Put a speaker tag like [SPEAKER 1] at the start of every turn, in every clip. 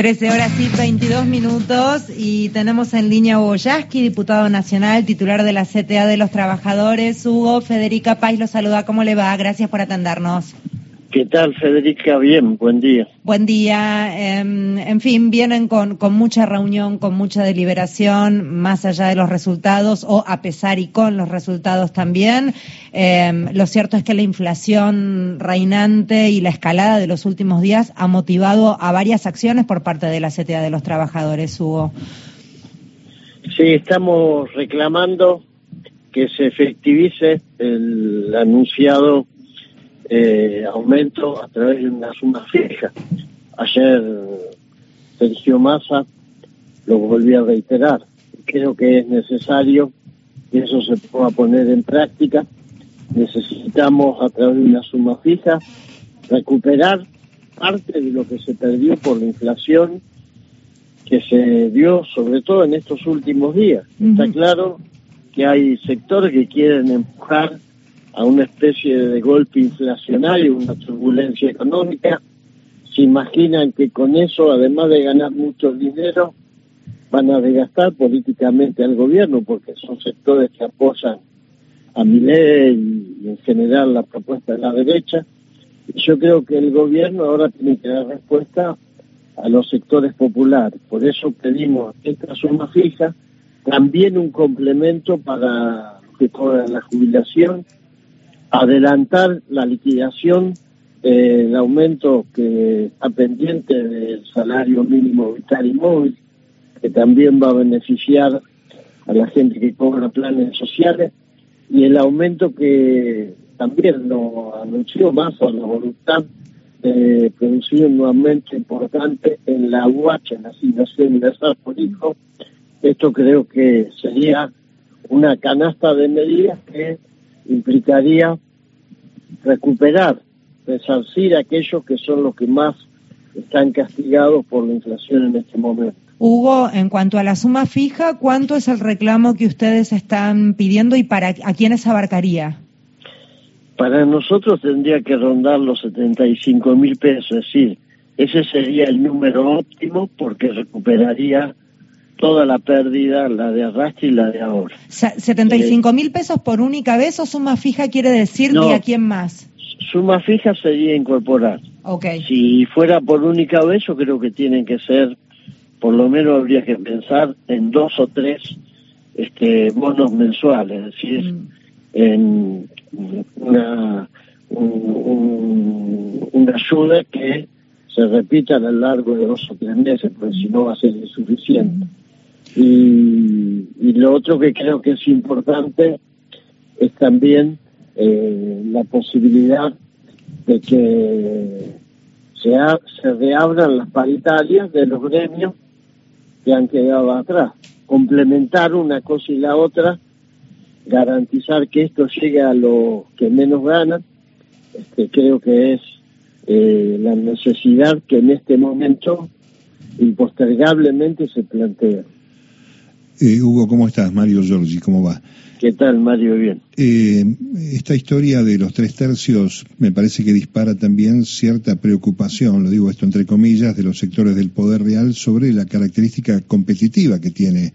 [SPEAKER 1] 13 horas y 22 minutos y tenemos en línea a diputado nacional, titular de la CTA de los Trabajadores. Hugo, Federica Paz lo saluda. ¿Cómo le va? Gracias por atendernos.
[SPEAKER 2] ¿Qué tal, Federica? Bien, buen día.
[SPEAKER 1] Buen día. Em, en fin, vienen con, con, mucha reunión, con mucha deliberación, más allá de los resultados o a pesar y con los resultados también. Em, lo cierto es que la inflación reinante y la escalada de los últimos días ha motivado a varias acciones por parte de la CTA de los trabajadores, Hugo.
[SPEAKER 2] Sí, estamos reclamando que se efectivice el anunciado eh, aumento a través de una suma fija. Ayer Sergio Massa lo volvió a reiterar. Creo que es necesario que eso se pueda poner en práctica. Necesitamos a través de una suma fija recuperar parte de lo que se perdió por la inflación que se dio sobre todo en estos últimos días. Está claro que hay sectores que quieren empujar a una especie de golpe inflacionario, una turbulencia económica, se imaginan que con eso, además de ganar mucho dinero, van a desgastar políticamente al gobierno, porque son sectores que apoyan a mi ley y en general la propuesta de la derecha. Yo creo que el gobierno ahora tiene que dar respuesta a los sectores populares. Por eso pedimos esta suma fija, también un complemento para que cobran la jubilación adelantar la liquidación del aumento que está pendiente del salario mínimo vital y móvil, que también va a beneficiar a la gente que cobra planes sociales, y el aumento que también lo anunció más a la voluntad de producir un aumento importante en la UH, en la asignación universal por hijo. Esto creo que sería una canasta de medidas que implicaría recuperar, resarcir a aquellos que son los que más están castigados por la inflación en este momento.
[SPEAKER 1] Hugo, en cuanto a la suma fija, ¿cuánto es el reclamo que ustedes están pidiendo y para a quiénes abarcaría?
[SPEAKER 2] Para nosotros tendría que rondar los 75 mil pesos, es decir, ese sería el número óptimo porque recuperaría toda la pérdida, la de arrastre y la de ahora.
[SPEAKER 1] ¿75 mil pesos por única vez o suma fija quiere decir que a quién más?
[SPEAKER 2] Suma fija sería incorporar.
[SPEAKER 1] Okay.
[SPEAKER 2] Si fuera por única vez, yo creo que tienen que ser, por lo menos habría que pensar en dos o tres este, bonos mensuales, es decir, mm. en una, una ayuda que se repita a lo largo de dos o tres meses, porque si no va a ser insuficiente. Y, lo otro que creo que es importante es también eh, la posibilidad de que se, se reabran las paritarias de los gremios que han quedado atrás. Complementar una cosa y la otra, garantizar que esto llegue a los que menos ganan, este, creo que es eh, la necesidad que en este momento impostergablemente se plantea.
[SPEAKER 3] Eh, Hugo, ¿cómo estás? Mario Giorgi, ¿cómo va?
[SPEAKER 2] ¿Qué tal, Mario? Bien.
[SPEAKER 3] Eh, esta historia de los tres tercios me parece que dispara también cierta preocupación, lo digo esto entre comillas, de los sectores del poder real sobre la característica competitiva que tiene,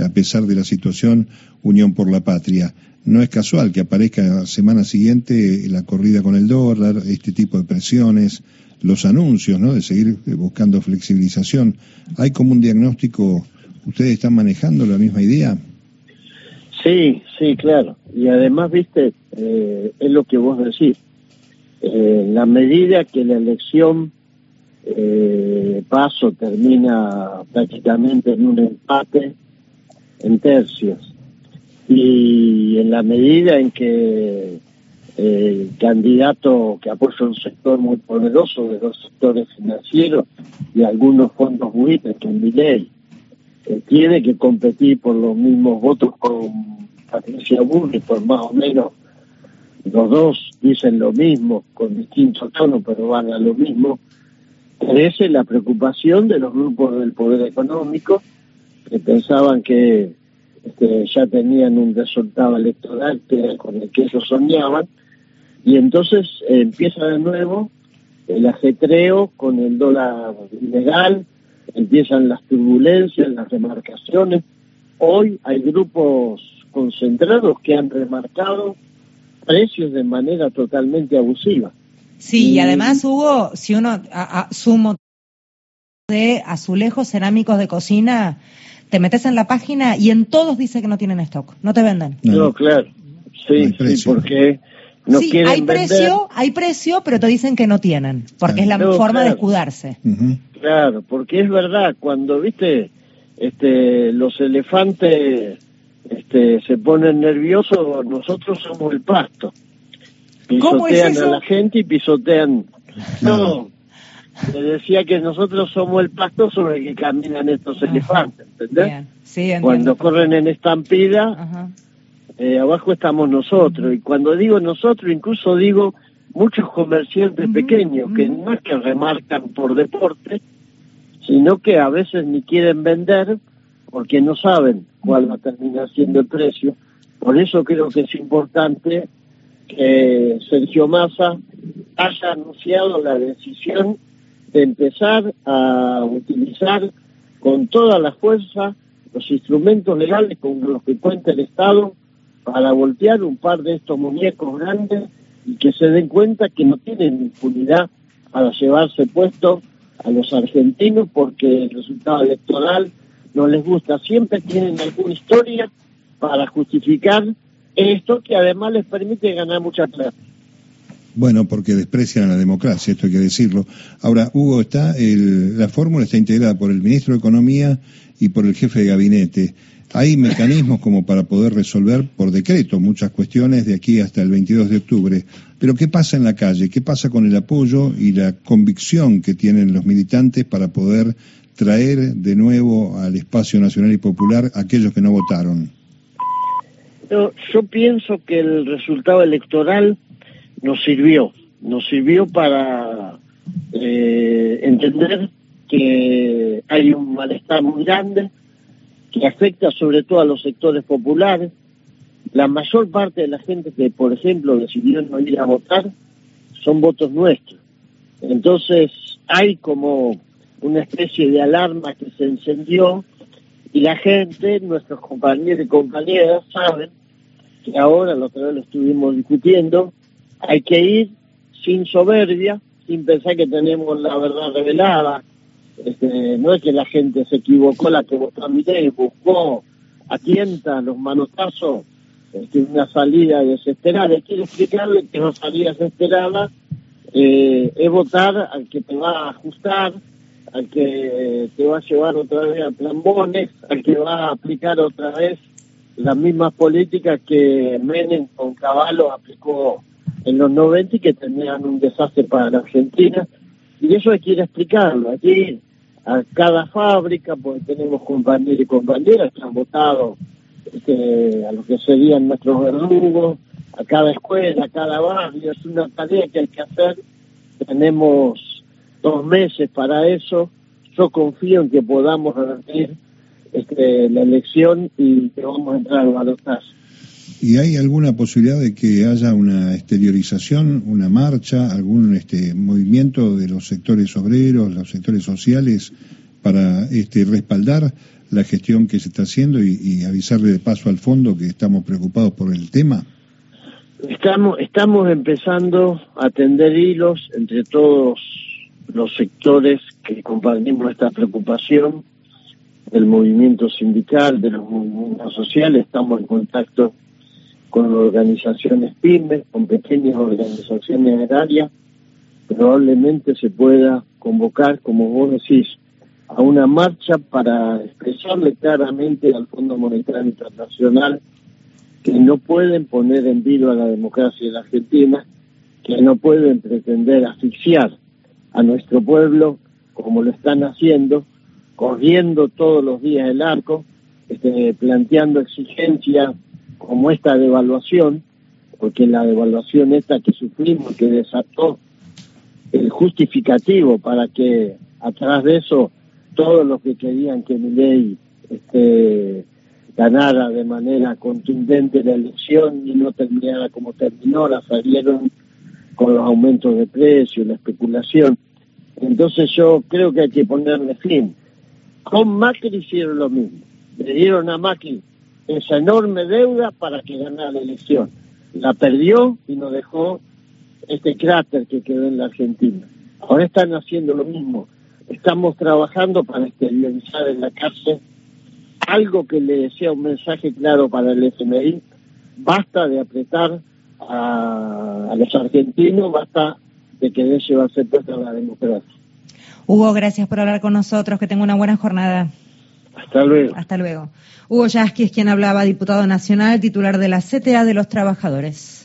[SPEAKER 3] a pesar de la situación, Unión por la Patria. No es casual que aparezca la semana siguiente la corrida con el dólar, este tipo de presiones, los anuncios, ¿no? De seguir buscando flexibilización. Hay como un diagnóstico ¿Ustedes están manejando la misma idea?
[SPEAKER 2] Sí, sí, claro. Y además, viste, eh, es lo que vos decís. Eh, la medida que la elección eh, paso termina prácticamente en un empate en tercios. Y en la medida en que el candidato que apoya un sector muy poderoso de los sectores financieros y algunos fondos buitres, que en ley tiene que competir por los mismos votos con Patricia Burri, por más o menos. Los dos dicen lo mismo, con distintos tonos, pero van a lo mismo, crece la preocupación de los grupos del poder económico que pensaban que este, ya tenían un resultado electoral que con el que ellos soñaban, y entonces empieza de nuevo el ajetreo con el dólar ilegal, empiezan las turbulencias, las remarcaciones. Hoy hay grupos concentrados que han remarcado precios de manera totalmente abusiva.
[SPEAKER 1] Sí, y, además hubo, si uno a, sumo de azulejos cerámicos de cocina, te metes en la página y en todos dice que no tienen stock, no te venden.
[SPEAKER 2] No, claro, sí, sí, porque no sí,
[SPEAKER 1] hay precio, hay precio, pero te dicen que no tienen, porque es la forma de escudarse.
[SPEAKER 2] Claro, porque es verdad, cuando, viste, este, los elefantes este, se ponen nerviosos, nosotros somos el pasto. Pisotean a la gente y pisotean. No, le decía que nosotros somos el pasto sobre el que caminan estos elefantes, ¿entendés? Cuando corren en estampida, eh, abajo estamos nosotros. Y cuando digo nosotros, incluso digo muchos comerciantes pequeños que no es que remarcan por deporte, sino que a veces ni quieren vender porque no saben cuál va a terminar siendo el precio. Por eso creo que es importante que Sergio Massa haya anunciado la decisión de empezar a utilizar con toda la fuerza los instrumentos legales con los que cuenta el Estado para voltear un par de estos muñecos grandes y que se den cuenta que no tienen impunidad para llevarse puesto a los argentinos porque el resultado electoral no les gusta. Siempre tienen alguna historia para justificar esto que además les permite ganar mucha plata.
[SPEAKER 3] Bueno, porque desprecian a la democracia, esto hay que decirlo. Ahora, Hugo, está la fórmula está integrada por el ministro de Economía y por el jefe de gabinete. Hay mecanismos como para poder resolver por decreto muchas cuestiones de aquí hasta el 22 de octubre. Pero ¿qué pasa en la calle? ¿Qué pasa con el apoyo y la convicción que tienen los militantes para poder traer de nuevo al espacio nacional y popular aquellos que no votaron?
[SPEAKER 2] Yo, yo pienso que el resultado electoral nos sirvió, nos sirvió para eh, entender que hay un malestar muy grande que afecta sobre todo a los sectores populares. La mayor parte de la gente que, por ejemplo, decidió no ir a votar son votos nuestros. Entonces hay como una especie de alarma que se encendió y la gente, nuestros compañeros y compañeras saben que ahora, lo que lo estuvimos discutiendo, hay que ir sin soberbia, sin pensar que tenemos la verdad revelada. Este, no es que la gente se equivocó, la que votó a y buscó a tienta los manotazos, este, una salida desesperada. Quiero explicarle que una salida desesperada eh, es votar al que te va a ajustar, al que te va a llevar otra vez a plambones, al que va a aplicar otra vez las mismas políticas que Menem con Caballo aplicó en los 90 y que tenían un desastre para la Argentina. Y eso hay que ir a explicarlo. Aquí, a cada fábrica, porque tenemos compañeros y compañeras que han votado este, a lo que serían nuestros verdugos, a cada escuela, a cada barrio. Es una tarea que hay que hacer. Tenemos dos meses para eso. Yo confío en que podamos revertir este, la elección y que vamos a entrar al balotaje.
[SPEAKER 3] ¿Y hay alguna posibilidad de que haya una exteriorización, una marcha, algún este, movimiento de los sectores obreros, los sectores sociales, para este, respaldar la gestión que se está haciendo y, avisarle de paso al fondo que estamos preocupados por el tema?
[SPEAKER 2] Estamos, estamos empezando a tender hilos entre todos los sectores que compartimos esta preocupación del movimiento sindical, de los movimientos sociales, estamos en contacto con organizaciones pymes, con pequeñas organizaciones agrarias, probablemente se pueda convocar, como vos decís, a una marcha para expresarle claramente al Fondo Monetario Internacional que no pueden poner en vilo a la democracia de la Argentina, que no pueden pretender asfixiar a nuestro pueblo como lo están haciendo, corriendo todos los días el arco, este, planteando exigencias como esta devaluación, porque la devaluación esta que sufrimos, que desató el justificativo para que atrás de eso todos los que querían que mi ley este, ganara de manera contundente la elección y no terminara como terminó, la salieron con los aumentos de precios, la especulación. Entonces yo creo que hay que ponerle fin. Con Macri hicieron lo mismo. Le dieron a Macri esa enorme deuda para que ganara la elección. La perdió y nos dejó este cráter que quedó en la Argentina. Ahora están haciendo lo mismo. Estamos trabajando para exteriorizar en la cárcel algo que le sea un mensaje claro para el FMI. Basta de apretar a, los argentinos, basta de que a ser puesta la democracia.
[SPEAKER 1] Hugo, gracias por hablar con nosotros. Que tenga una buena jornada.
[SPEAKER 2] Hasta luego.
[SPEAKER 1] Hasta luego. Hugo Yasky es quien hablaba, diputado nacional, titular de la CTA de los Trabajadores.